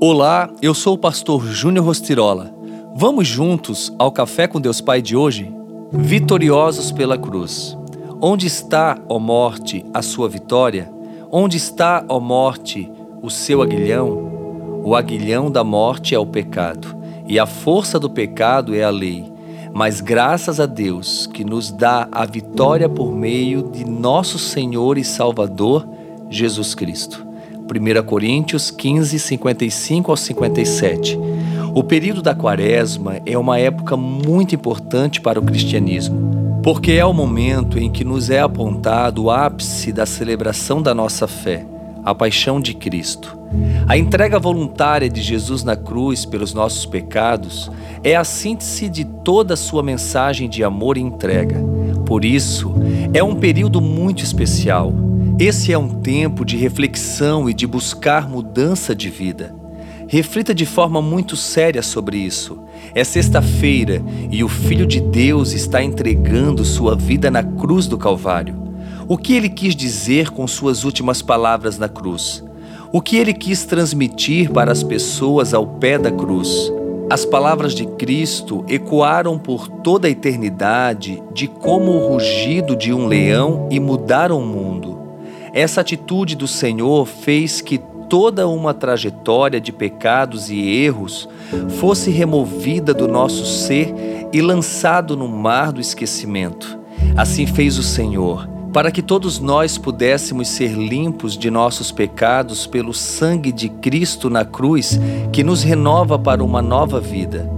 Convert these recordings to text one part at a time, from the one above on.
Olá, eu sou o pastor Júnior Rostirola. Vamos juntos ao Café com Deus Pai de hoje? Vitoriosos pela cruz. Onde está, ó morte, a sua vitória? Onde está, ó morte, o seu aguilhão? O aguilhão da morte é o pecado, e a força do pecado é a lei. Mas graças a Deus que nos dá a vitória por meio de nosso Senhor e Salvador, Jesus Cristo. 1 Coríntios 15, 55 ao 57. O período da Quaresma é uma época muito importante para o cristianismo, porque é o momento em que nos é apontado o ápice da celebração da nossa fé, a paixão de Cristo. A entrega voluntária de Jesus na cruz pelos nossos pecados é a síntese de toda a sua mensagem de amor e entrega. Por isso, é um período muito especial esse é um tempo de reflexão e de buscar mudança de vida. Reflita de forma muito séria sobre isso. É sexta-feira e o Filho de Deus está entregando sua vida na cruz do Calvário. O que ele quis dizer com suas últimas palavras na cruz? O que ele quis transmitir para as pessoas ao pé da cruz? As palavras de Cristo ecoaram por toda a eternidade de como o rugido de um leão e mudaram o mundo. Essa atitude do Senhor fez que toda uma trajetória de pecados e erros fosse removida do nosso ser e lançado no mar do esquecimento. Assim fez o Senhor, para que todos nós pudéssemos ser limpos de nossos pecados pelo sangue de Cristo na cruz, que nos renova para uma nova vida.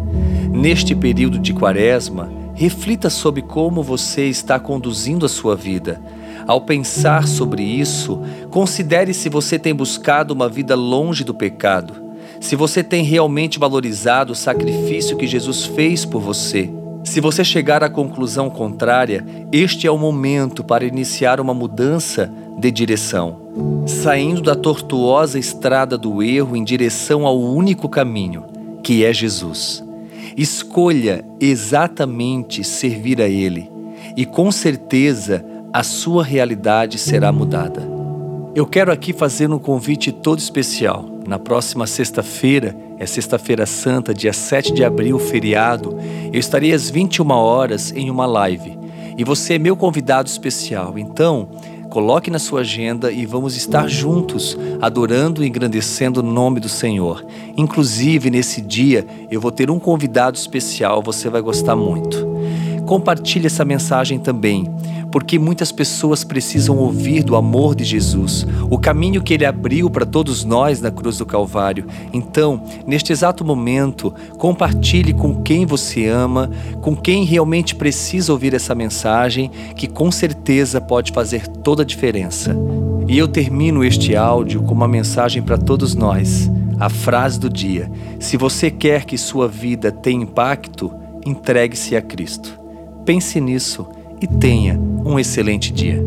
Neste período de Quaresma, reflita sobre como você está conduzindo a sua vida ao pensar sobre isso, considere se você tem buscado uma vida longe do pecado, se você tem realmente valorizado o sacrifício que Jesus fez por você. Se você chegar à conclusão contrária, este é o momento para iniciar uma mudança de direção, saindo da tortuosa estrada do erro em direção ao único caminho, que é Jesus. Escolha exatamente servir a Ele e com certeza a sua realidade será mudada. Eu quero aqui fazer um convite todo especial. Na próxima sexta-feira, é Sexta-feira Santa, dia 7 de abril, feriado, eu estarei às 21 horas em uma live. E você é meu convidado especial. Então, coloque na sua agenda e vamos estar juntos, adorando e engrandecendo o nome do Senhor. Inclusive, nesse dia, eu vou ter um convidado especial, você vai gostar muito. Compartilhe essa mensagem também porque muitas pessoas precisam ouvir do amor de Jesus, o caminho que ele abriu para todos nós na cruz do Calvário. Então, neste exato momento, compartilhe com quem você ama, com quem realmente precisa ouvir essa mensagem, que com certeza pode fazer toda a diferença. E eu termino este áudio com uma mensagem para todos nós. A frase do dia: Se você quer que sua vida tenha impacto, entregue-se a Cristo. Pense nisso e tenha um excelente dia.